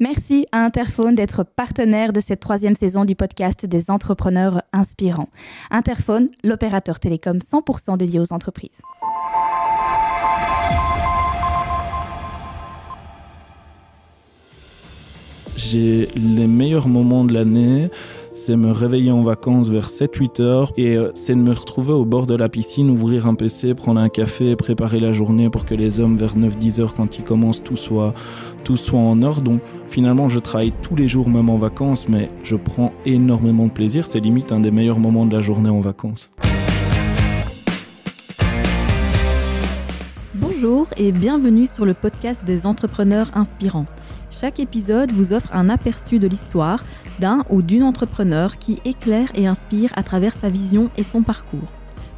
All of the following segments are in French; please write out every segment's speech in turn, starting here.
Merci à Interphone d'être partenaire de cette troisième saison du podcast des entrepreneurs inspirants. Interphone, l'opérateur télécom 100% dédié aux entreprises. J'ai les meilleurs moments de l'année, c'est me réveiller en vacances vers 7-8 heures et euh, c'est de me retrouver au bord de la piscine, ouvrir un PC, prendre un café, préparer la journée pour que les hommes vers 9-10 heures quand ils commencent tout soit, tout soit en ordre. Donc finalement je travaille tous les jours même en vacances mais je prends énormément de plaisir, c'est limite un des meilleurs moments de la journée en vacances. Bonjour et bienvenue sur le podcast des entrepreneurs inspirants. Chaque épisode vous offre un aperçu de l'histoire d'un ou d'une entrepreneur qui éclaire et inspire à travers sa vision et son parcours.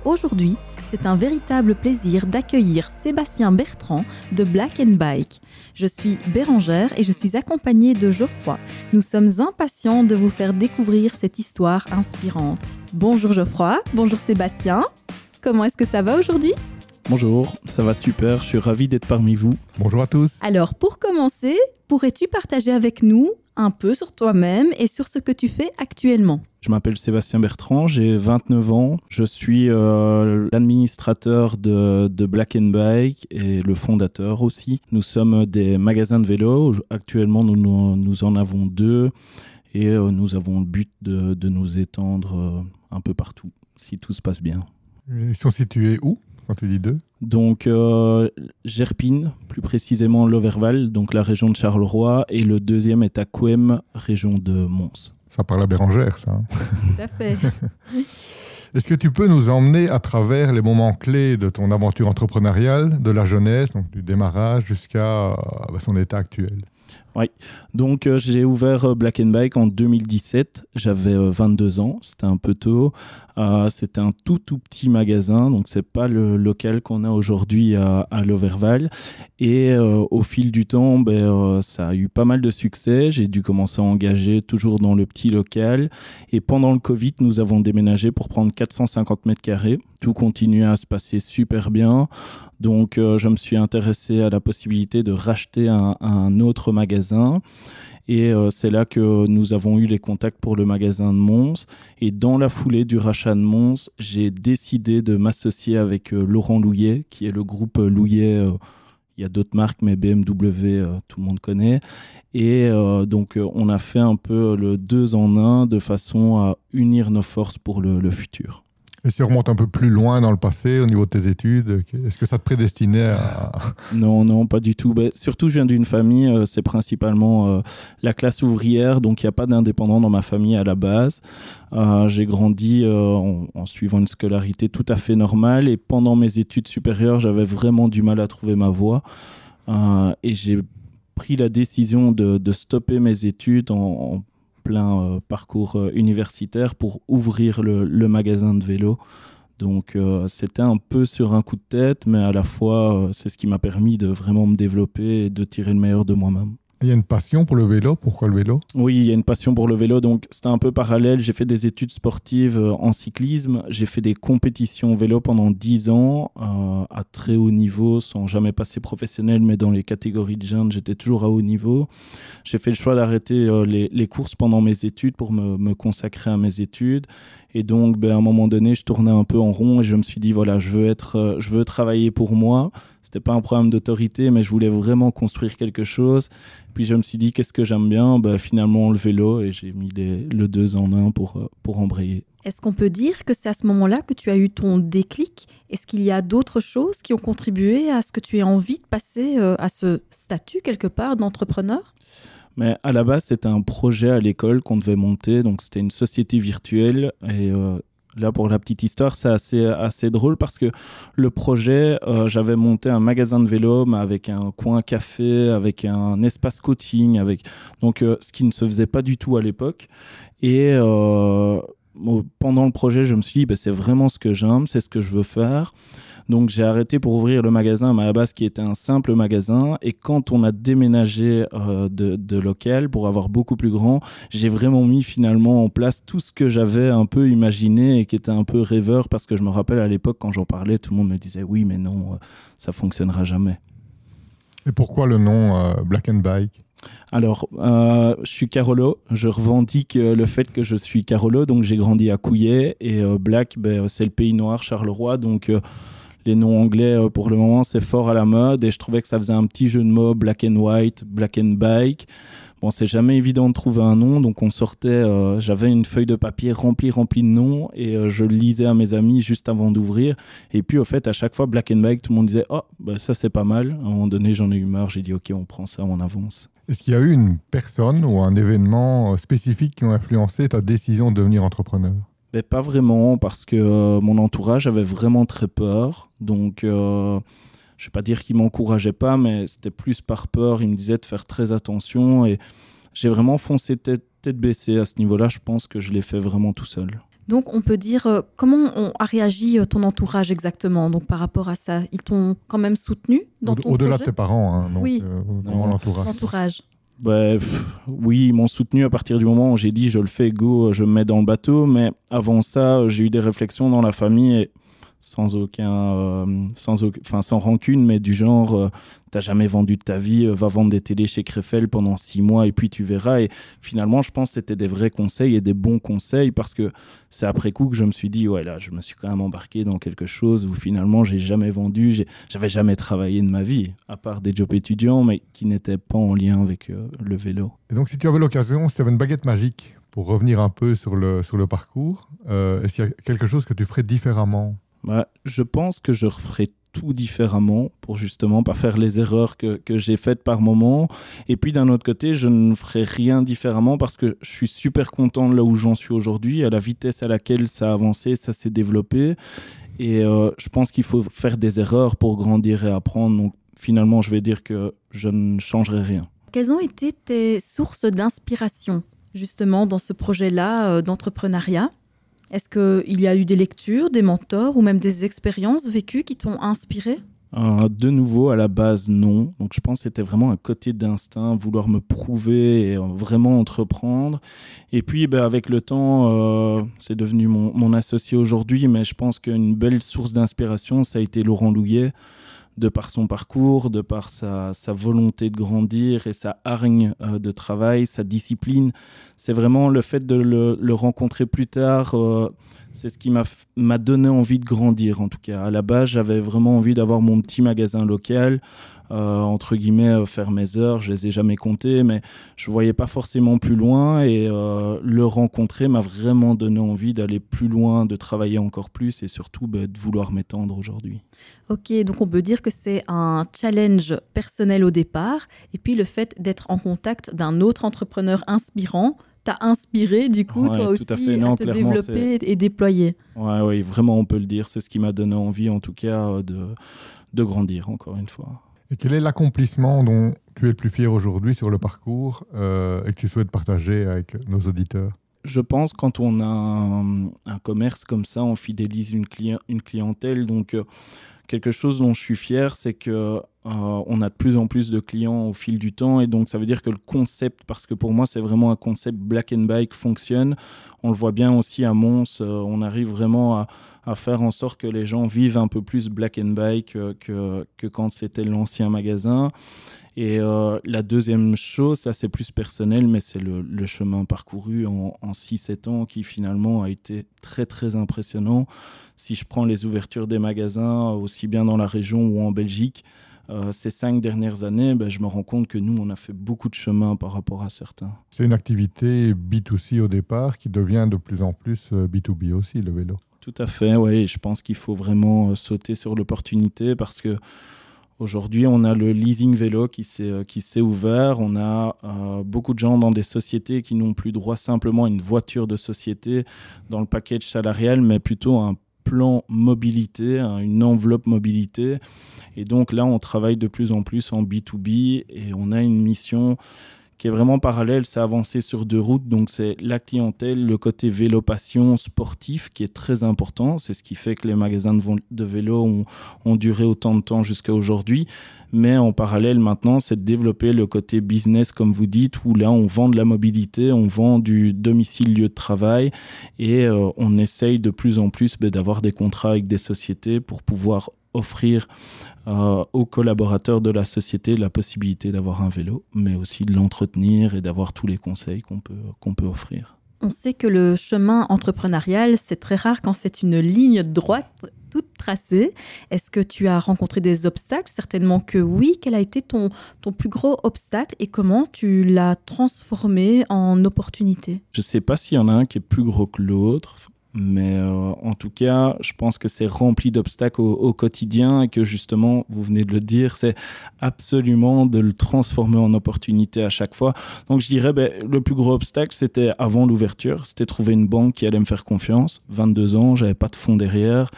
Aujourd'hui, c'est un véritable plaisir d'accueillir Sébastien Bertrand de Black Bike. Je suis Bérangère et je suis accompagnée de Geoffroy. Nous sommes impatients de vous faire découvrir cette histoire inspirante. Bonjour Geoffroy, bonjour Sébastien. Comment est-ce que ça va aujourd'hui? Bonjour, ça va super, je suis ravi d'être parmi vous. Bonjour à tous. Alors pour commencer, pourrais-tu partager avec nous un peu sur toi-même et sur ce que tu fais actuellement? Je m'appelle Sébastien Bertrand, j'ai 29 ans. Je suis euh, l'administrateur de, Black and Bike et le fondateur aussi. Nous sommes des magasins de vélo. Actuellement, nous, nous, en avons deux et euh, nous avons le but de, de nous étendre euh, un peu partout, si tout se passe bien. Ils sont situés où? Quand tu dis deux Donc, euh, Gerpine, plus précisément l'Overval, donc la région de Charleroi, et le deuxième est à Couem, région de Mons. Ça parle à Bérangère, ça. Hein. Tout à fait. Est-ce que tu peux nous emmener à travers les moments clés de ton aventure entrepreneuriale, de la jeunesse, donc du démarrage jusqu'à euh, son état actuel? Oui, donc euh, j'ai ouvert euh, Black and Bike en 2017. J'avais 22 euh, ans, c'était un peu tôt. c'était un tout tout petit magasin, donc c'est pas le local qu'on a aujourd'hui à, l'Overval. Et au fil du temps, ben, ça a eu pas mal de succès. J'ai dû commencer à engager toujours dans le petit local. Et pendant le Covid, nous avons déménagé pour prendre 450 mètres carrés. Tout continuait à se passer super bien. Donc, euh, je me suis intéressé à la possibilité de racheter un, autre magasin. Et euh, c'est là que nous avons eu les contacts pour le magasin de Mons. Et dans la foulée du rachat de Mons, j'ai décidé de m'associer avec euh, Laurent Louillet, qui est le groupe Louillet. il y a d'autres marques, mais BMW, tout le monde connaît. Et donc, on a fait un peu le deux en un de façon à unir nos forces pour le futur. Et si on remonte un peu plus loin dans le passé, au niveau de tes études, est-ce que ça te prédestinait à... Non, non, pas du tout. Ben, surtout, je viens d'une famille, euh, c'est principalement euh, la classe ouvrière, donc il n'y a pas d'indépendant dans ma famille à la base. Euh, j'ai grandi en, suivant une scolarité tout à fait normale, et pendant mes études supérieures, j'avais vraiment du mal à trouver ma voie. et j'ai pris la décision de, stopper mes études en plein euh, parcours euh, universitaire pour ouvrir le, magasin de vélo. Donc euh, c'était un peu sur un coup de tête, mais à la fois c'est ce qui m'a permis de vraiment me développer et de tirer le meilleur de moi-même. Il y a une passion pour le vélo. Pourquoi le vélo? Oui, il y a une passion pour le vélo. Donc, c'était un peu parallèle. J'ai fait des études sportives euh, en cyclisme. J'ai fait des compétitions vélo pendant 10 ans euh, à très haut niveau, sans jamais passer professionnel, mais dans les catégories de jeunes, j'étais toujours à haut niveau. J'ai fait le choix d'arrêter euh, les, courses pendant mes études pour me, me consacrer à mes études. Et donc, ben, à un moment donné, je tournais un peu en rond et je me suis dit, voilà, je veux, être, euh, je veux travailler pour moi. C'était pas un problème d'autorité, mais je voulais vraiment construire quelque chose. Puis je me suis dit, qu'est-ce que j'aime bien? Ben, Finalement, le vélo et j'ai mis le deux en un pour, euh, pour embrayer. Est-ce qu'on peut dire que c'est à ce moment-là que tu as eu ton déclic? Est-ce qu'il y a d'autres choses qui ont contribué à ce que tu aies envie de passer euh, à ce statut quelque part d'entrepreneur? Mais à la base, c'était un projet à l'école qu'on devait monter. Donc, c'était une société virtuelle. Et euh, là, pour la petite histoire, c'est assez, drôle parce que le projet, euh, j'avais monté un magasin de vélo avec un coin café, avec un espace coaching, avec donc euh, ce qui ne se faisait pas du tout à l'époque. Et pendant le projet, je me suis dit, bah, c'est vraiment ce que j'aime, c'est ce que je veux faire. Donc j'ai arrêté pour ouvrir le magasin, mais à la base qui était un simple magasin. Et quand on a déménagé euh, de, local pour avoir beaucoup plus grand, j'ai vraiment mis finalement en place tout ce que j'avais un peu imaginé et qui était un peu rêveur parce que je me rappelle à l'époque quand j'en parlais, tout le monde me disait oui, mais non, euh, ça fonctionnera jamais. Et pourquoi le nom euh, Black and Bike? Alors, euh, je suis Carolo. Je revendique euh, le fait que je suis Carolo. Donc, j'ai grandi à Couillet. Et Black, ben, c'est le pays noir, Charleroi. Donc, les noms anglais, pour le moment, c'est fort à la mode. Et je trouvais que ça faisait un petit jeu de mots Black and White, Black and Bike. Bon, c'est jamais évident de trouver un nom, donc on sortait, j'avais une feuille de papier remplie, remplie de noms, et je le lisais à mes amis juste avant d'ouvrir. Et puis, au fait, à chaque fois, Black and Bike, tout le monde disait, oh, ben, ça c'est pas mal. À un moment donné, j'en ai eu marre, j'ai dit, ok, on prend ça, on avance. Est-ce qu'il y a eu une personne ou un événement euh, spécifique qui ont influencé ta décision de devenir entrepreneur? Mais Pas vraiment, parce que euh, mon entourage avait vraiment très peur. Donc, euh, je ne vais pas dire qu'il m'encourageait pas, mais c'était plus par peur. Il me disait de faire très attention. Et j'ai vraiment foncé tête, tête baissée à ce niveau-là. Je pense que je l'ai fait vraiment tout seul. Donc, on peut dire euh, comment a réagi ton entourage exactement? Donc par rapport à ça Ils t'ont quand même soutenu dans ton Au-delà de tes parents, hein, oui. Euh, l'entourage. Bref, oui, ils m'ont soutenu à partir du moment où j'ai dit je le fais, go, je me mets dans le bateau. Mais avant ça, j'ai eu des réflexions dans la famille et sans aucun, euh, sans, enfin, sans rancune, mais du genre, euh, t'as jamais vendu de ta vie, euh, va vendre des télés chez Krefel pendant six mois et puis tu verras. Et finalement, je pense que c'était des vrais conseils et des bons conseils parce que c'est après coup que je me suis dit, ouais, là, je me suis quand même embarqué dans quelque chose où finalement, j'ai jamais vendu, j'avais jamais travaillé de ma vie, à part des jobs étudiants, mais qui n'étaient pas en lien avec le vélo. Et donc, si tu avais l'occasion, si tu avais une baguette magique pour revenir un peu sur le, sur le parcours, est-ce qu'il y a quelque chose que tu ferais différemment bah, je pense que je referai tout différemment pour justement pas faire les erreurs que, j'ai faites par moment. Et puis d'un autre côté, je ne ferai rien différemment parce que je suis super content de là où j'en suis aujourd'hui, à la vitesse à laquelle ça a avancé, ça s'est développé. Et euh, je pense qu'il faut faire des erreurs pour grandir et apprendre. Donc finalement, je vais dire que je ne changerai rien. Quelles ont été tes sources d'inspiration justement dans ce projet-là euh, d'entrepreneuriat? Est-ce qu'il y a eu des lectures, des mentors ou même des expériences vécues qui t'ont inspiré? Euh, de nouveau, à la base, non. Donc, je pense que c'était vraiment un côté d'instinct, vouloir me prouver et euh, vraiment entreprendre. Et puis, ben, avec le temps, euh, c'est devenu mon, mon associé aujourd'hui, mais je pense qu'une belle source d'inspiration, ça a été Laurent Louillet de par son parcours, de par sa, volonté de grandir et sa hargne euh, de travail, sa discipline. C'est vraiment le fait de le, rencontrer plus tard, euh, c'est ce qui m'a donné envie de grandir en tout cas. À la base, j'avais vraiment envie d'avoir mon petit magasin local, euh, entre guillemets, euh, faire mes heures. Je les ai jamais comptées, mais je voyais pas forcément plus loin et euh, le rencontrer m'a vraiment donné envie d'aller plus loin, de travailler encore plus et surtout bah, de vouloir m'étendre aujourd'hui. Ok, donc on peut dire que c'est un challenge personnel au départ et puis le fait d'être en contact d'un autre entrepreneur inspirant t'a inspiré du coup toi aussi à, te développer et déployer. Ouais, oui, vraiment on peut le dire. C'est ce qui m'a donné envie en tout cas de, de grandir encore une fois. Et quel est l'accomplissement dont tu es le plus fier aujourd'hui sur le parcours euh, et que tu souhaites partager avec nos auditeurs? Je pense quand on a un, commerce comme ça, on fidélise une, une clientèle. Donc, euh, quelque chose dont je suis fier, c'est que euh, on a de plus en plus de clients au fil du temps et donc ça veut dire que le concept, parce que pour moi c'est vraiment un concept black and bike fonctionne. On le voit bien aussi à Mons, on arrive vraiment à, faire en sorte que les gens vivent un peu plus Black and Bike que, que, quand c'était l'ancien magasin. Et euh, la deuxième chose, ça c'est plus personnel, mais c'est le, le, chemin parcouru en, en 6-7 ans qui finalement a été très très impressionnant. Si je prends les ouvertures des magasins, aussi bien dans la région ou en Belgique, euh, ces cinq dernières années, ben, je me rends compte que nous, on a fait beaucoup de chemin par rapport à certains. C'est une activité B2C au départ qui devient de plus en plus B2B euh, aussi, le vélo. Tout à fait, oui. Je pense qu'il faut vraiment euh, sauter sur l'opportunité parce que aujourd'hui, on a le leasing vélo qui s'est qui s'est ouvert. On a euh, beaucoup de gens dans des sociétés qui n'ont plus droit simplement à une voiture de société dans le package salarial, mais plutôt un plan mobilité, hein, une enveloppe mobilité. Et donc là, on travaille de plus en plus en B2B et on a une mission qui est vraiment parallèle, c'est avancé sur deux routes. Donc c'est la clientèle, le côté vélo passion sportif qui est très important. C'est ce qui fait que les magasins de, vélo ont, ont duré autant de temps jusqu'à aujourd'hui. Mais en parallèle maintenant, c'est de développer le côté business, comme vous dites, où là on vend de la mobilité, on vend du domicile lieu de travail et euh, on essaye de plus en plus ben, d'avoir des contrats avec des sociétés pour pouvoir offrir aux collaborateurs de la société la possibilité d'avoir un vélo, mais aussi de l'entretenir et d'avoir tous les conseils qu'on peut, qu'on peut offrir. On sait que le chemin entrepreneurial, c'est très rare quand c'est une ligne droite toute tracée. Est-ce que tu as rencontré des obstacles? Certainement que oui. Quel a été ton, ton plus gros obstacle et comment tu l'as transformé en opportunité? Je ne sais pas s'il y en a un qui est plus gros que l'autre. Mais euh, en tout cas, je pense que c'est rempli d'obstacles au, quotidien et que justement, vous venez de le dire, c'est absolument de le transformer en opportunité à chaque fois. Donc je dirais, ben, le plus gros obstacle, c'était avant l'ouverture, c'était trouver une banque qui allait me faire confiance. 22 ans, j'avais pas de fonds derrière.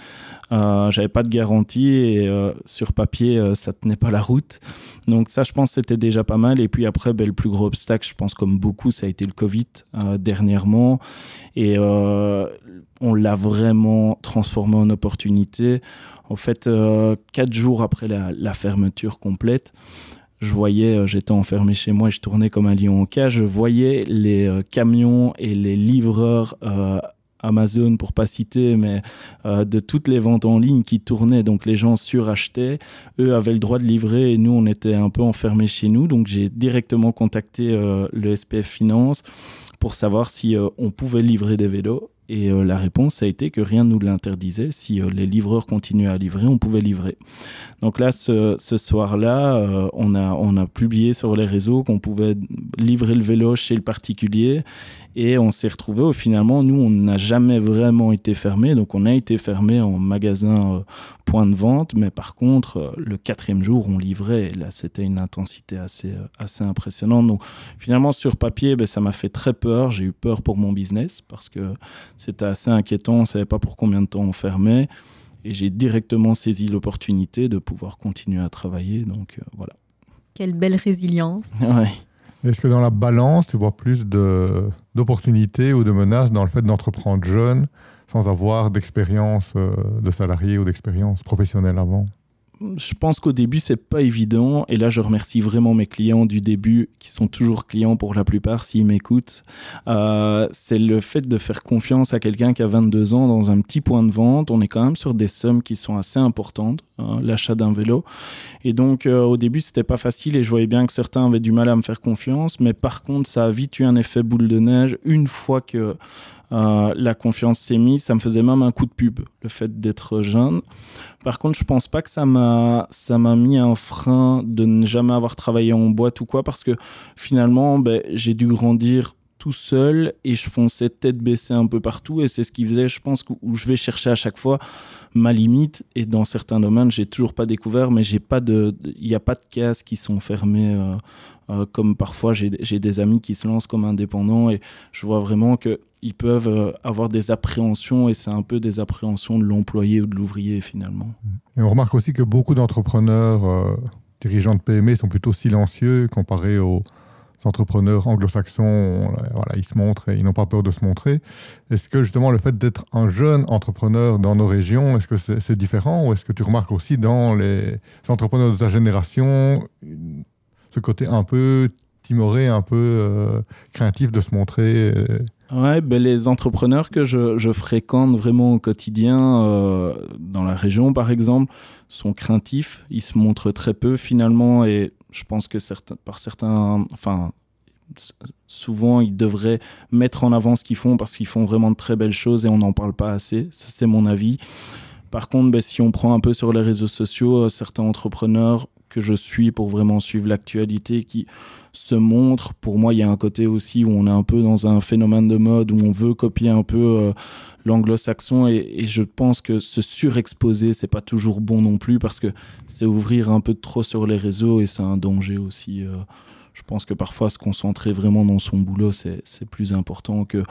Euh, j'avais pas de garantie et euh, sur papier, euh, ça tenait pas la route. Donc ça, je pense, c'était déjà pas mal. Et puis après, ben, le plus gros obstacle, je pense, comme beaucoup, ça a été le Covid dernièrement. Et on l'a vraiment transformé en opportunité. En fait, quatre jours après la, fermeture complète, je voyais, j'étais enfermé chez moi et je tournais comme un lion en cage, je voyais les camions et les livreurs Amazon pour pas citer, mais euh, de toutes les ventes en ligne qui tournaient, donc les gens surachetaient, eux avaient le droit de livrer et nous on était un peu enfermés chez nous, donc j'ai directement contacté euh, le SPF Finance pour savoir si euh, on pouvait livrer des vélos et la réponse a été que rien ne nous l'interdisait. Si les livreurs continuaient à livrer, on pouvait livrer. Donc là, ce, soir-là, on, a, on a publié sur les réseaux qu'on pouvait livrer le vélo chez le particulier et on s'est retrouvé, finalement, nous, on n'a jamais vraiment été fermé. Donc, on a été fermé en magasin euh, point de vente. Mais par contre, euh, le quatrième jour, on livrait. Et là, c'était une intensité assez, euh, assez impressionnante. Donc, finalement, sur papier, ben, ça m'a fait très peur. J'ai eu peur pour mon business parce que c'était assez inquiétant. On ne savait pas pour combien de temps on fermait. Et j'ai directement saisi l'opportunité de pouvoir continuer à travailler. Donc, voilà. Quelle belle résilience. Ouais. Est-ce que dans la balance, tu vois plus d'opportunités ou de menaces dans le fait d'entreprendre jeune sans avoir d'expérience euh, de salarié ou d'expérience professionnelle avant? Je pense qu'au début, c'est pas évident. Et là, je remercie vraiment mes clients du début, qui sont toujours clients pour la plupart, s'ils m'écoutent. Euh, c'est le fait de faire confiance à quelqu'un qui a 22 ans dans un petit point de vente. On est quand même sur des sommes qui sont assez importantes, l'achat d'un vélo. Et donc, euh, au début, c'était pas facile et je voyais bien que certains avaient du mal à me faire confiance. Mais par contre, ça a vite eu un effet boule de neige une fois que euh, la confiance s'est mise. Ça me faisait même un coup de pub, le fait d'être jeune. Par contre, je pense pas que ça m'a ça m'a mis un frein de ne jamais avoir travaillé en boîte ou quoi, parce que finalement, ben, j'ai dû grandir tout seul et je fonçais tête baissée un peu partout. Et c'est ce qui faisait je pense où je vais chercher à chaque fois ma limite. Et dans certains domaines j'ai toujours pas découvert mais j'ai pas de il n'y a pas de cases qui sont fermées euh, euh, comme parfois j'ai des amis qui se lancent comme indépendants. Et je vois vraiment qu'ils peuvent euh, avoir des appréhensions et c'est un peu des appréhensions de l'employé ou de l'ouvrier finalement. Et on remarque aussi que beaucoup d'entrepreneurs, dirigeants de PME sont plutôt silencieux comparé aux entrepreneurs anglo-saxons, voilà, ils se montrent et ils n'ont pas peur de se montrer. Est-ce que justement le fait d'être un jeune entrepreneur dans nos régions, est-ce que c'est différent ou est-ce que tu remarques aussi dans les entrepreneurs de ta génération ce côté un peu timoré, un peu euh, craintif de se montrer euh? Ouais, ben les entrepreneurs que je, fréquente vraiment au quotidien, euh, dans la région par exemple, sont craintifs. Ils se montrent très peu finalement et je pense que par certains, enfin, souvent ils devraient mettre en avant ce qu'ils font parce qu'ils font vraiment de très belles choses et on n'en parle pas assez. Ça, c'est mon avis. Par contre, ben, si on prend un peu sur les réseaux sociaux, certains entrepreneurs que je suis pour vraiment suivre l'actualité qui se montre. Pour moi, il y a un côté aussi où on est un peu dans un phénomène de mode où on veut copier un peu euh, l'anglo-saxon et, je pense que se surexposer, c'est pas toujours bon non plus parce que c'est ouvrir un peu trop sur les réseaux et c'est un danger aussi. Euh. je pense que parfois se concentrer vraiment dans son boulot, c'est plus important que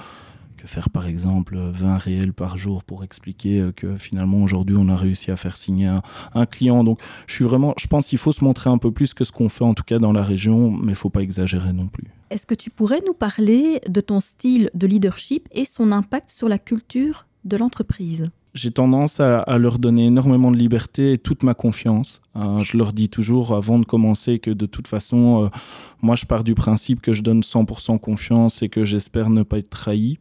que faire par exemple 20 réels par jour pour expliquer euh, que finalement aujourd'hui on a réussi à faire signer un, client. Donc je suis vraiment, je pense qu'il faut se montrer un peu plus que ce qu'on fait en tout cas dans la région, mais il faut pas exagérer non plus. Est-ce que tu pourrais nous parler de ton style de leadership et son impact sur la culture de l'entreprise? J'ai tendance à, leur donner énormément de liberté et toute ma confiance. Euh, je leur dis toujours avant de commencer que de toute façon, euh, moi je pars du principe que je donne 100% confiance et que j'espère ne pas être trahi.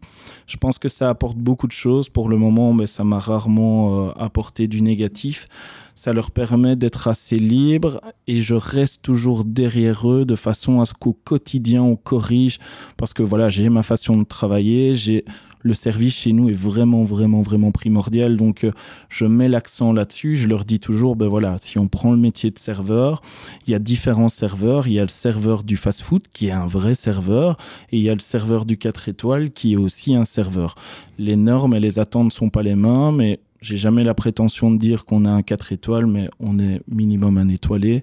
Je pense que ça apporte beaucoup de choses. Pour le moment, mais ça m'a rarement euh, apporté du négatif. Ça leur permet d'être assez libres et je reste toujours derrière eux de façon à ce qu'au quotidien on corrige parce que voilà, j'ai ma façon de travailler, j'ai le service chez nous est vraiment, vraiment, vraiment primordial. Donc, euh, je mets l'accent là-dessus. Je leur dis toujours, ben voilà, si on prend le métier de serveur, il y a différents serveurs. Il y a le serveur du fast-food qui est un vrai serveur et il y a le serveur du 4 étoiles qui est aussi un serveur. Les normes et les attentes ne sont pas les mêmes, mais j'ai jamais la prétention de dire qu'on a un 4 étoiles, mais on est minimum un étoilé.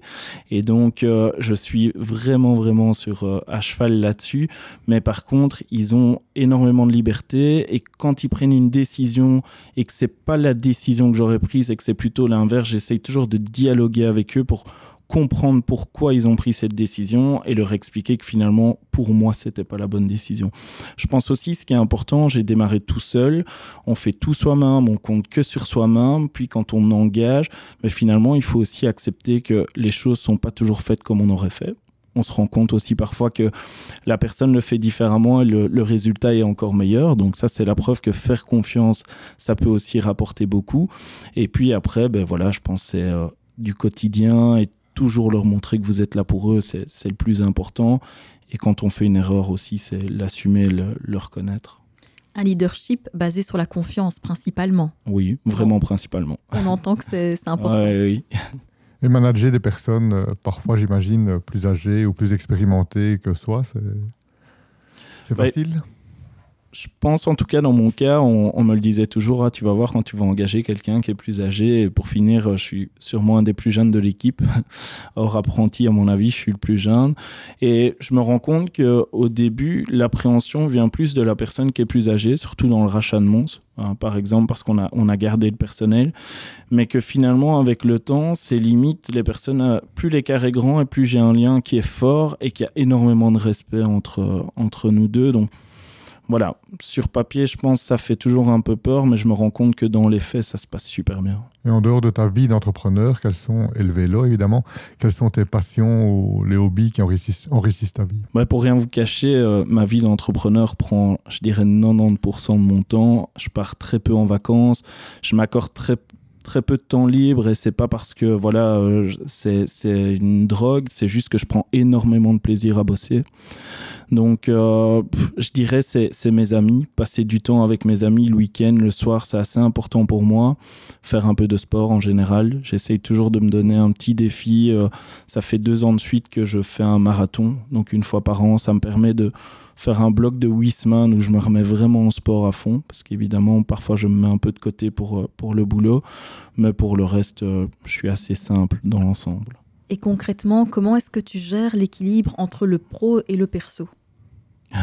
Et donc, euh, je suis vraiment, vraiment sur euh, à cheval là-dessus. Mais par contre, ils ont énormément de liberté. Et quand ils prennent une décision et que c'est pas la décision que j'aurais prise et que c'est plutôt l'inverse, j'essaye toujours de dialoguer avec eux pour comprendre pourquoi ils ont pris cette décision et leur expliquer que finalement, pour moi, c'était pas la bonne décision. Je pense aussi, ce qui est important, j'ai démarré tout seul, on fait tout soi-même, on compte que sur soi-même, puis quand on engage, mais finalement, il faut aussi accepter que les choses sont pas toujours faites comme on aurait fait on se rend compte aussi parfois que la personne le fait différemment et le, résultat est encore meilleur. Donc ça, c'est la preuve que faire confiance, ça peut aussi rapporter beaucoup. Et puis après, ben voilà, je pense c'est euh, du quotidien et toujours leur montrer que vous êtes là pour eux, c'est le plus important. Et quand on fait une erreur aussi, c'est l'assumer, le, le, reconnaître. Un leadership basé sur la confiance principalement. Oui, vraiment principalement. On entend que c'est important. oui. Et manager des personnes, euh, parfois j'imagine, plus âgées ou plus expérimentées que soi, c'est facile? Je pense en tout cas dans mon cas, on, me le disait toujours, ah, tu vas voir quand tu vas engager quelqu'un qui est plus âgé. Et pour finir, je suis sûrement un des plus jeunes de l'équipe. Or apprenti, à mon avis, je suis le plus jeune. Et je me rends compte qu'au début, l'appréhension vient plus de la personne qui est plus âgée, surtout dans le rachat de Mons, hein, par exemple, parce qu'on a, on a gardé le personnel. Mais que finalement, avec le temps, c'est limite les personnes, euh, plus l'écart est grand et plus j'ai un lien qui est fort et qui a énormément de respect entre, entre nous deux. Donc, voilà, sur papier, je pense que ça fait toujours un peu peur, mais je me rends compte que dans les faits, ça se passe super bien. Et en dehors de ta vie d'entrepreneur, quels sont, et le vélo évidemment, quelles sont tes passions ou les hobbies qui enrichissent, ta vie? Ouais, Pour rien vous cacher, euh, ma vie d'entrepreneur prend, je dirais, 90% de mon temps. Je pars très peu en vacances, je m'accorde très très peu de temps libre et c'est pas parce que voilà euh, c'est une drogue c'est juste que je prends énormément de plaisir à bosser donc, euh, je dirais c'est mes amis. Passer du temps avec mes amis le week-end, le soir, c'est assez important pour moi. Faire un peu de sport en général. J'essaye toujours de me donner un petit défi. Euh, ça fait deux ans de suite que je fais un marathon. Donc, une fois par an, ça me permet de faire un bloc de huit semaines où je me remets vraiment au sport à fond. Parce qu'évidemment, parfois, je me mets un peu de côté pour, euh, pour le boulot. Mais pour le reste, je suis assez simple dans l'ensemble. Et concrètement, comment est-ce que tu gères l'équilibre entre le pro et le perso?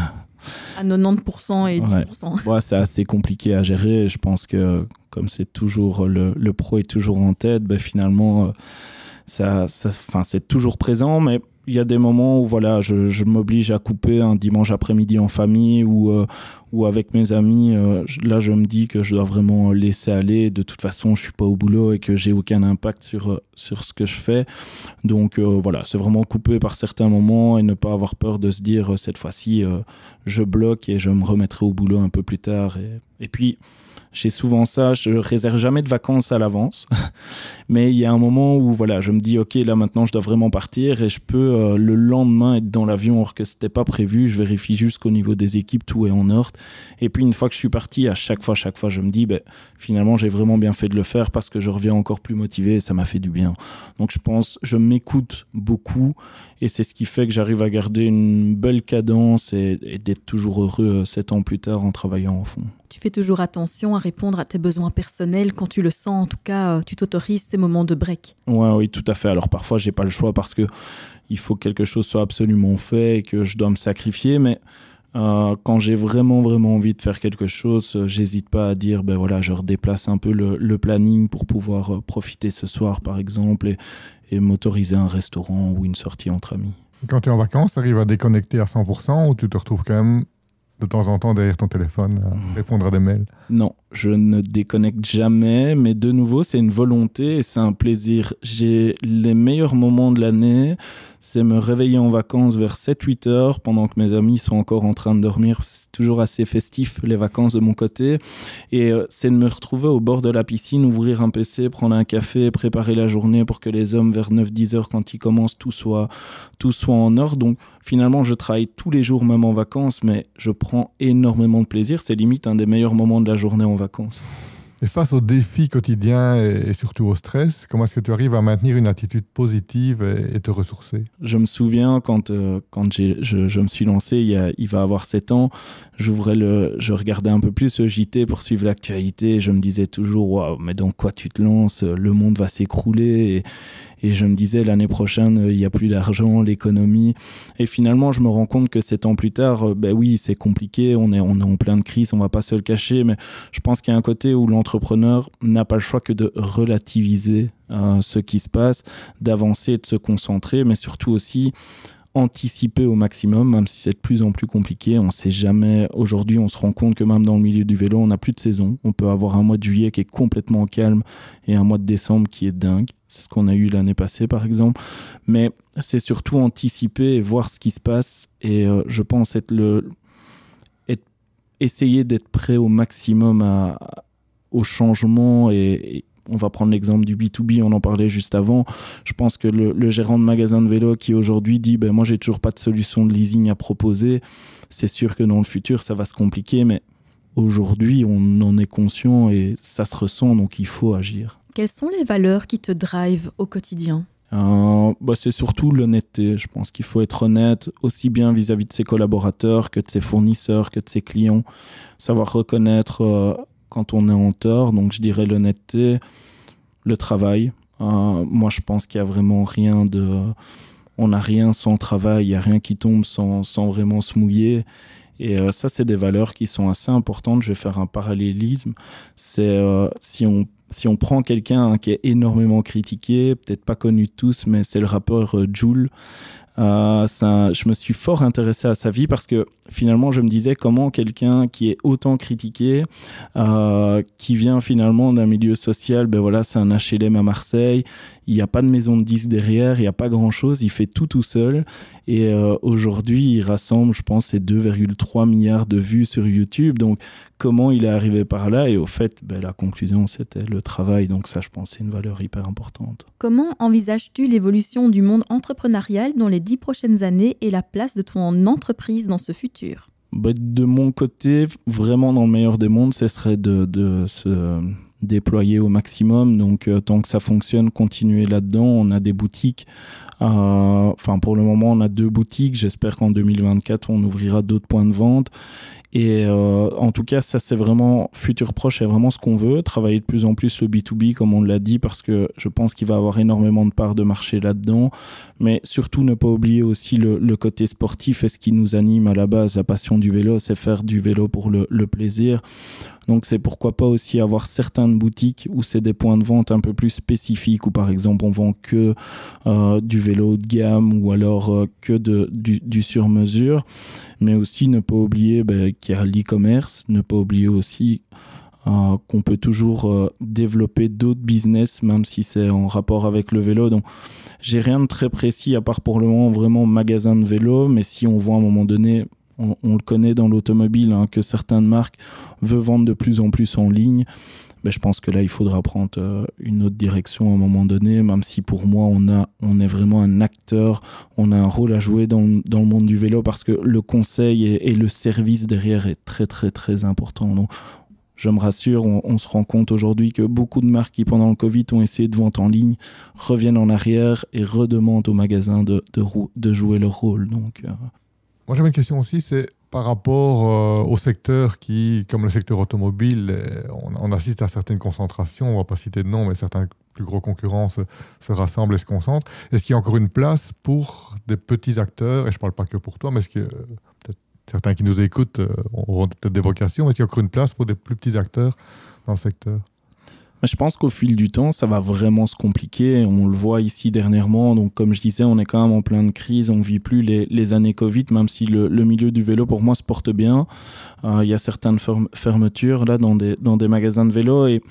À 90% et 10%. Ouais. c'est assez compliqué à gérer. Je pense que comme c'est toujours le, le, pro est toujours en tête, ben finalement, euh, ça, ça, c'est toujours présent. Mais il y a des moments où voilà, je, je m'oblige à couper un dimanche après-midi en famille ou, euh, ou avec mes amis. Euh, là, je me dis que je dois vraiment laisser aller. De toute façon, je suis pas au boulot et que j'ai aucun impact sur, euh, sur ce que je fais. Donc voilà, c'est vraiment couper par certains moments et ne pas avoir peur de se dire cette fois-ci, je bloque et je me remettrai au boulot un peu plus tard. Et, et puis, j'ai souvent ça, je réserve jamais de vacances à l'avance. Mais il y a un moment où voilà, je me dis OK, là maintenant je dois vraiment partir et je peux euh, le lendemain être dans l'avion alors que c'était pas prévu, je vérifie jusqu'au niveau des équipes tout est en ordre. Et puis une fois que je suis parti, à chaque fois chaque fois je me dis ben finalement j'ai vraiment bien fait de le faire parce que je reviens encore plus motivé et ça m'a fait du bien. Donc je pense je m'écoute beaucoup et c'est ce qui fait que j'arrive à garder une belle cadence et, et d'être toujours heureux euh, sept ans plus tard en travaillant en fond tu fais toujours attention à répondre à tes besoins personnels quand tu le sens. En tout cas, euh, tu t'autorises ces moments de break. Ouais, oui, tout à fait. Alors parfois, j'ai pas le choix parce que il faut que quelque chose soit absolument fait et que je dois me sacrifier. Mais euh, quand j'ai vraiment vraiment envie de faire quelque chose, euh, j'hésite pas à dire ben voilà, je redéplace un peu le, planning pour pouvoir profiter ce soir, par exemple, et, et m'autoriser un restaurant ou une sortie entre amis. Quand tu es en vacances, tu arrives à déconnecter à 100% ou tu te retrouves quand même de temps en temps derrière ton téléphone à mmh. répondre à des mails? Non, je ne déconnecte jamais, mais de nouveau, c'est une volonté et c'est un plaisir. J'ai les meilleurs moments de l'année, c'est me réveiller en vacances vers 7-8 heures pendant que mes amis sont encore en train de dormir. C'est toujours assez festif les vacances de mon côté. Et euh, c'est de me retrouver au bord de la piscine, ouvrir un PC, prendre un café, préparer la journée pour que les hommes vers 9-10 heures quand ils commencent tout soit, tout soit en ordre. Donc finalement, je travaille tous les jours même en vacances, mais je prends énormément de plaisir. C'est limite un des meilleurs moments de la journée en vacances. Et face aux défis quotidiens et, surtout au stress, comment est-ce que tu arrives à maintenir une attitude positive et, te ressourcer? Je me souviens quand, euh, quand je, je, me suis lancé il, y va avoir 7 ans, j'ouvrais le, je regardais un peu plus le JT pour suivre l'actualité. Je me disais toujours, waouh, mais dans quoi tu te lances? Le monde va s'écrouler. Et, je me disais l'année prochaine il n'y a plus d'argent, l'économie. Et finalement je me rends compte que sept ans plus tard, euh, ben oui c'est compliqué, on est, on est en pleine crise, on va pas se le cacher, mais je pense qu'il y a un côté où l'entrepreneur n'a pas le choix que de relativiser euh, ce qui se passe, d'avancer, de se concentrer, mais surtout aussi anticiper au maximum, même si c'est de plus en plus compliqué. On ne sait jamais. Aujourd'hui, on se rend compte que même dans le milieu du vélo, on n'a plus de saison. On peut avoir un mois de juillet qui est complètement calme et un mois de décembre qui est dingue. C'est ce qu'on a eu l'année passée, par exemple. Mais c'est surtout anticiper et voir ce qui se passe. Et euh, je pense être le, essayer d'être prêt au maximum à, au changement et on va prendre l'exemple du B2B, on en parlait juste avant. Je pense que le, gérant de magasin de vélo qui aujourd'hui dit ben, Moi, j'ai toujours pas de solution de leasing à proposer, c'est sûr que dans le futur, ça va se compliquer, mais aujourd'hui, on en est conscient et ça se ressent, donc il faut agir. Quelles sont les valeurs qui te drivent au quotidien? Euh, bah, c'est surtout l'honnêteté. Je pense qu'il faut être honnête aussi bien vis-à-vis de ses collaborateurs que de ses fournisseurs, que de ses clients. Savoir reconnaître euh, quand on est en tort. Donc je dirais l'honnêteté, le travail. Euh, moi je pense qu'il n'y a vraiment rien de... On n'a rien sans travail, il n'y a rien qui tombe sans, sans vraiment se mouiller. Et euh, ça, c'est des valeurs qui sont assez importantes. Je vais faire un parallélisme. C'est euh, si on si on prend quelqu'un qui est énormément critiqué, peut-être pas connu de tous, mais c'est le rappeur Joule. Euh, ça, je me suis fort intéressé à sa vie parce que finalement, je me disais comment quelqu'un qui est autant critiqué, euh, qui vient finalement d'un milieu social, ben voilà, c'est un HLM à Marseille, il n'y a pas de maison de disques derrière, il n'y a pas grand-chose, il fait tout tout seul. Et euh, aujourd'hui, il rassemble, je pense, ses 2,3 milliards de vues sur YouTube. Donc, comment il est arrivé par là? Et au fait, ben, la conclusion, c'était le travail. Donc ça, je pense, c'est une valeur hyper importante. Comment envisages-tu l'évolution du monde entrepreneurial dans les dix prochaines années et la place de ton entreprise dans ce futur. Ben, de mon côté, vraiment dans le meilleur des mondes, ce serait de se déployer au maximum. Donc, euh, tant que ça fonctionne, continuer là-dedans. On a des boutiques. Euh, enfin, pour le moment, on a deux boutiques. J'espère qu'en 2024, on ouvrira d'autres points de vente. Et euh, en tout cas, ça c'est vraiment futur proche, c'est vraiment ce qu'on veut, travailler de plus en plus le B2B comme on l'a dit, parce que je pense qu'il va avoir énormément de parts de marché là-dedans. Mais surtout ne pas oublier aussi le, côté sportif et ce qui nous anime à la base, la passion du vélo, c'est faire du vélo pour le, le plaisir. Donc c'est pourquoi pas aussi avoir certaines boutiques où c'est des points de vente un peu plus spécifiques, où par exemple on vend que euh, du vélo de gamme ou alors euh, que du sur-mesure. Mais aussi ne pas oublier ben, qu'il y a l'e-commerce, ne pas oublier aussi euh, qu'on peut toujours développer d'autres business, même si c'est en rapport avec le vélo. Donc, j'ai rien de très précis à part pour le moment vraiment magasin de vélo, mais si on voit à un moment donné on, le connaît dans l'automobile, hein, que certaines marques veulent vendre de plus en plus en ligne. Mais je pense que là, il faudra prendre euh, une autre direction à un moment donné, même si pour moi, on, a, on est vraiment un acteur, on a un rôle à jouer dans, dans le monde du vélo parce que le conseil et, le service derrière est très, très, très important. Donc, je me rassure, on, se rend compte aujourd'hui que beaucoup de marques qui, pendant le Covid, ont essayé de vendre en ligne, reviennent en arrière et redemandent aux magasins de, de, de jouer leur rôle. Donc, euh, moi, j'avais une question aussi, c'est par rapport euh, au secteur qui, comme le secteur automobile, euh, on, assiste à certaines concentrations, on ne va pas citer de nom, mais certains plus gros concurrents se, rassemblent et se concentrent. Est-ce qu'il y a encore une place pour des petits acteurs, et je ne parle pas que pour toi, mais est-ce que certains qui nous écoutent euh, auront peut-être des vocations, est-ce qu'il y a encore une place pour des plus petits acteurs dans le secteur? Je pense qu'au fil du temps, ça va vraiment se compliquer. On le voit ici dernièrement. Donc, comme je disais, on est quand même en pleine crise. On vit plus les, années Covid, même si le, milieu du vélo, pour moi, se porte bien. Euh, il y a certaines fermetures là dans des, magasins de vélo et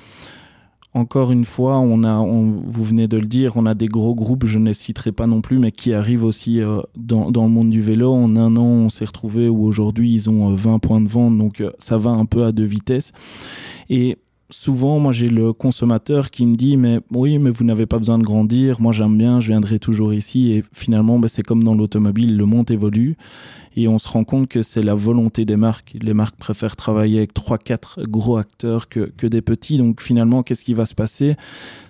encore une fois, on a, vous venez de le dire, on a des gros groupes, je ne les citerai pas non plus, mais qui arrivent aussi euh, dans, le monde du vélo. En un an, on s'est retrouvé où aujourd'hui, ils ont 20 euh, points de vente, donc ça va un peu à deux vitesses. Et souvent, moi, j'ai le consommateur qui me dit, mais oui, mais vous n'avez pas besoin de grandir. Moi, j'aime bien, je viendrai toujours ici. Et finalement, ben, c'est comme dans l'automobile, le monde évolue. Et on se rend compte que c'est la volonté des marques. Les marques préfèrent travailler avec trois, quatre gros acteurs que, que des petits. Donc, finalement, qu'est-ce qui va se passer?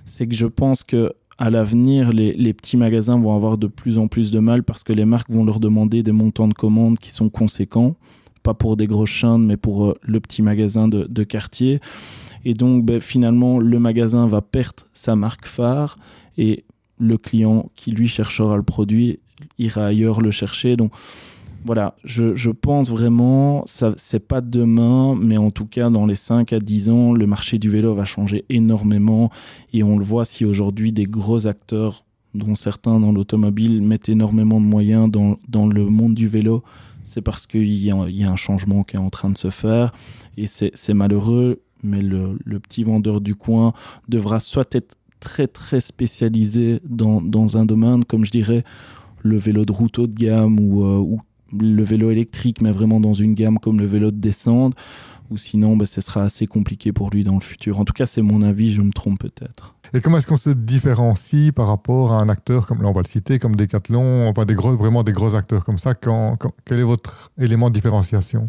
C'est que je pense que à l'avenir, les, les, petits magasins vont avoir de plus en plus de mal parce que les marques vont leur demander des montants de commandes qui sont conséquents, pas pour des grosses chaînes, mais pour euh, le petit magasin de, de quartier. Et donc, ben, finalement, le magasin va perdre sa marque phare et le client qui lui cherchera le produit ira ailleurs le chercher. Donc, voilà, je, pense vraiment, ça c'est pas demain, mais en tout cas, dans les 5 à 10 ans, le marché du vélo va changer énormément. Et on le voit si aujourd'hui des gros acteurs, dont certains dans l'automobile, mettent énormément de moyens dans, dans le monde du vélo, c'est parce qu'il y, y, a un changement qui est en train de se faire. Et c'est malheureux mais le, petit vendeur du coin devra soit être très très spécialisé dans, dans, un domaine, comme je dirais le vélo de route haut de gamme ou, euh, ou, le vélo électrique, mais vraiment dans une gamme comme le vélo de descente, ou sinon ben, ce sera assez compliqué pour lui dans le futur. En tout cas, c'est mon avis, je me trompe peut-être. Et comment est-ce qu'on se différencie par rapport à un acteur, comme là on va le citer, comme Decathlon, enfin des gros, vraiment des gros acteurs comme ça quand, Quel est votre élément de différenciation?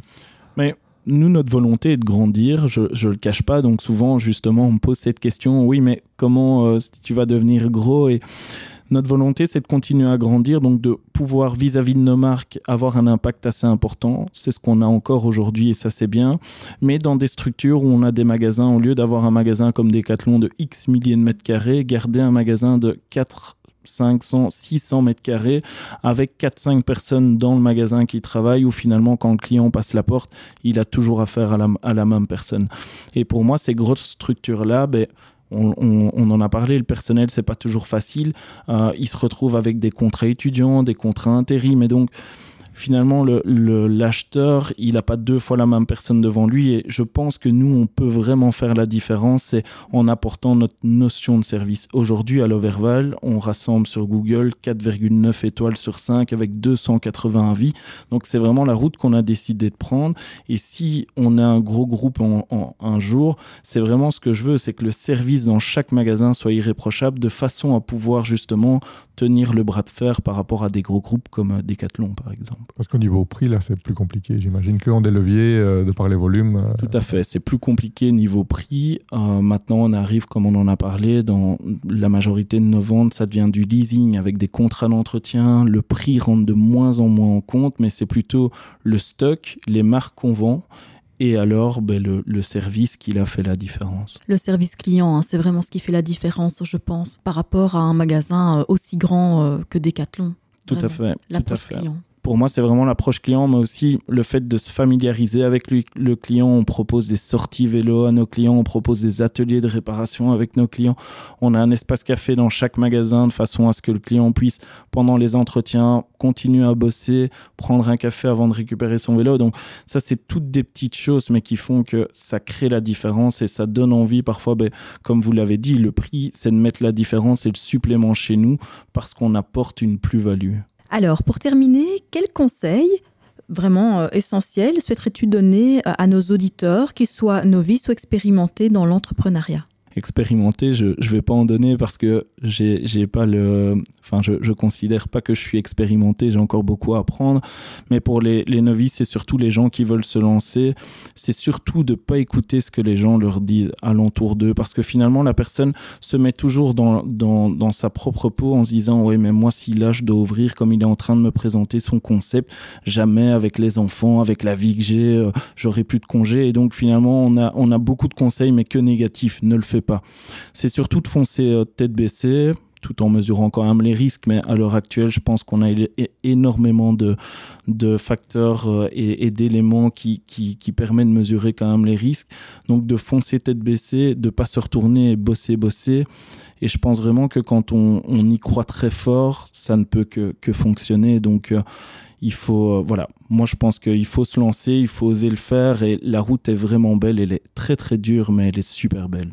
Mais nous, notre volonté est de grandir, je ne le cache pas. Donc souvent, justement, on me pose cette question, oui, mais comment euh, tu vas devenir gros? Et notre volonté, c'est de continuer à grandir, donc de pouvoir vis-à-vis de nos marques avoir un impact assez important. C'est ce qu'on a encore aujourd'hui et ça c'est bien. Mais dans des structures où on a des magasins, au lieu d'avoir un magasin comme Decathlon de X milliers de mètres carrés, garder un magasin de 4 500, 600 mètres carrés avec 4-5 personnes dans le magasin qui travaillent où finalement quand le client passe la porte, il a toujours affaire à la, à la même personne. Et pour moi, ces grosses structures-là, ben, on, en a parlé, le personnel, c'est pas toujours facile. Euh, il se retrouve avec des contrats étudiants, des contrats intérim, et donc finalement, l'acheteur, il n'a pas deux fois la même personne devant lui. Et je pense que nous, on peut vraiment faire la différence c'est en apportant notre notion de service. Aujourd'hui, à l'Overval, on rassemble sur Google 4,9 étoiles sur 5 avec 280 avis. Donc, c'est vraiment la route qu'on a décidé de prendre. Et si on a un gros groupe en un jour, c'est vraiment ce que je veux, c'est que le service dans chaque magasin soit irréprochable de façon à pouvoir justement tenir le bras de fer par rapport à des gros groupes comme euh, Decathlon, par exemple. Parce qu'au niveau prix, là, c'est plus compliqué. J'imagine qu'on des leviers euh, de par les volumes. Euh. Tout à fait. C'est plus compliqué niveau prix. maintenant, on arrive, comme on en a parlé, dans la majorité de nos ventes, ça devient du leasing avec des contrats d'entretien. Le prix rentre de moins en moins en compte, mais c'est plutôt le stock, les marques qu'on vend et alors ben, le, service qui a fait la différence? Le service client, hein, c'est vraiment ce qui fait la différence, je pense, par rapport à un magasin euh, aussi grand euh, que Decathlon. Tout à fait. L'approche client pour moi, c'est vraiment l'approche client, mais aussi le fait de se familiariser avec le client. On propose des sorties vélo à nos clients, on propose des ateliers de réparation avec nos clients. On a un espace café dans chaque magasin de façon à ce que le client puisse, pendant les entretiens, continuer à bosser, prendre un café avant de récupérer son vélo. Donc ça, c'est toutes des petites choses, mais qui font que ça crée la différence et ça donne envie parfois, ben, comme vous l'avez dit, le prix, c'est de mettre la différence et le supplément chez nous parce qu'on apporte une plus-value. Alors, pour terminer, quels conseils vraiment euh, essentiels souhaiterais-tu donner euh, à nos auditeurs, qu'ils soient novices ou expérimentés dans l'entrepreneuriat? Expérimenté, je ne vais pas en donner parce que j'ai pas le, enfin je, je considère pas que je suis expérimenté, j'ai encore beaucoup à apprendre. Mais pour les, les novices et surtout les gens qui veulent se lancer, c'est surtout de pas écouter ce que les gens leur disent alentour d'eux parce que finalement la personne se met toujours dans, dans, dans sa propre peau en se disant ouais mais moi si là je dois ouvrir comme il est en train de me présenter son concept, jamais avec les enfants, avec la vie que j'ai, euh, j'aurai plus de congés. Et donc finalement on a on a beaucoup de conseils mais que négatifs, ne le fais pas. C'est surtout de foncer euh, tête baissée, tout en mesurant quand même les risques. Mais à l'heure actuelle, je pense qu'on a énormément de, facteurs euh, et, d'éléments qui, permettent de mesurer quand même les risques. Donc de foncer tête baissée, de pas se retourner et bosser, bosser. Et je pense vraiment que quand on, y croit très fort, ça ne peut que, fonctionner. Donc euh, il faut, voilà, moi je pense qu'il faut se lancer, il faut oser le faire. Et la route est vraiment belle, elle est très très dure, mais elle est super belle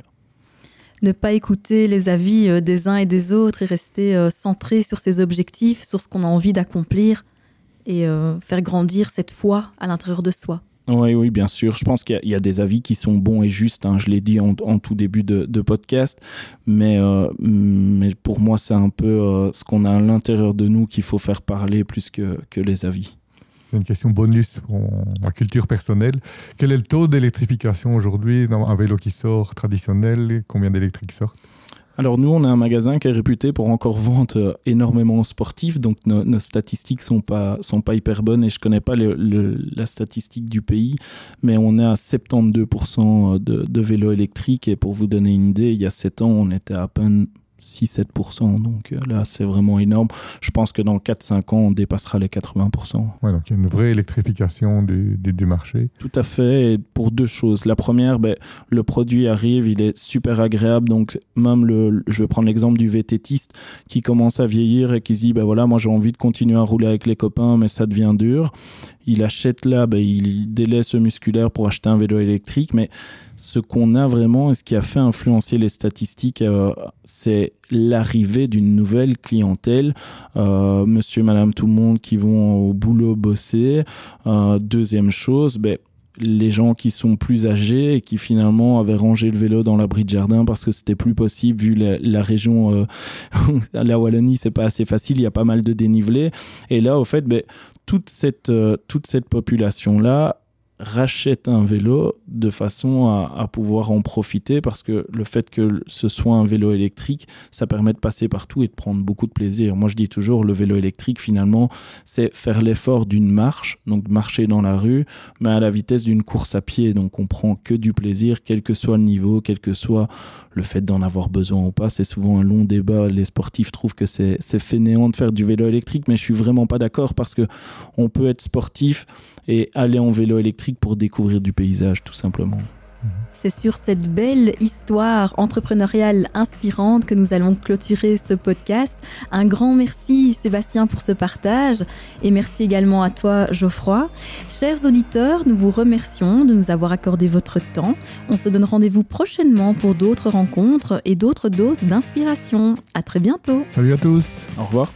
ne pas écouter les avis euh, des uns et des autres et rester centré sur ses objectifs, sur ce qu'on a envie d'accomplir et faire grandir cette foi à l'intérieur de soi. Oui, oui, bien sûr. Je pense qu'il y, a des avis qui sont bons et justes. Hein. Je l'ai dit en, tout début de, podcast. Mais, euh, mais pour moi, c'est un peu euh, ce qu'on a à l'intérieur de nous qu'il faut faire parler plus que, que les avis. Une question bonus pour ma culture personnelle. Quel est le taux d'électrification aujourd'hui dans un vélo qui sort traditionnel? Combien d'électriques sortent? Alors nous, on a un magasin qui est réputé pour encore vendre euh, énormément sportifs, donc nos, statistiques sont pas sont pas hyper bonnes et je connais pas la statistique du pays, mais on est à 72% de, de vélos électriques. Et pour vous donner une idée, il y a 7 ans, on était à peine 6-7%. Donc euh, là, c'est vraiment énorme. Je pense que dans 4-5 ans, on dépassera les 80%. Ouais, donc il y a une vraie électrification du, du, marché. Tout à fait. Et pour deux choses. La première, ben, le produit arrive, il est super agréable. Donc même, le, je vais prendre l'exemple du vététiste qui commence à vieillir et qui se dit, ben voilà, moi j'ai envie de continuer à rouler avec les copains, mais ça devient dur il achète là, ben, il délaisse le musculaire pour acheter un vélo électrique. Mais ce qu'on a vraiment et ce qui a fait influencer les statistiques, euh, c'est l'arrivée d'une nouvelle clientèle. Euh, monsieur, madame, tout le monde qui vont au boulot bosser. Euh, deuxième chose, ben, les gens qui sont plus âgés et qui finalement avaient rangé le vélo dans l'abri de jardin parce que c'était plus possible vu la, région la Wallonie c'est pas assez facile il y a pas mal de dénivelé et là au fait ben, toute cette, euh, toute cette population-là rachète un vélo de façon à, pouvoir en profiter parce que le fait que ce soit un vélo électrique, ça permet de passer partout et de prendre beaucoup de plaisir. Moi, je dis toujours, le vélo électrique, finalement, c'est faire l'effort d'une marche, donc marcher dans la rue, mais à la vitesse d'une course à pied. Donc, on prend que du plaisir, quel que soit le niveau, quel que soit le fait d'en avoir besoin ou pas. C'est souvent un long débat. Les sportifs trouvent que c'est fainéant de faire du vélo électrique, mais je suis vraiment pas d'accord parce que on peut être sportif et aller en vélo électrique pour découvrir du paysage, tout simplement. C'est sur cette belle histoire entrepreneuriale inspirante que nous allons clôturer ce podcast. Un grand merci Sébastien pour ce partage et merci également à toi Geoffroy. Chers auditeurs, nous vous remercions de nous avoir accordé votre temps. On se donne rendez-vous prochainement pour d'autres rencontres et d'autres doses d'inspiration. À très bientôt. Salut à tous. Au revoir.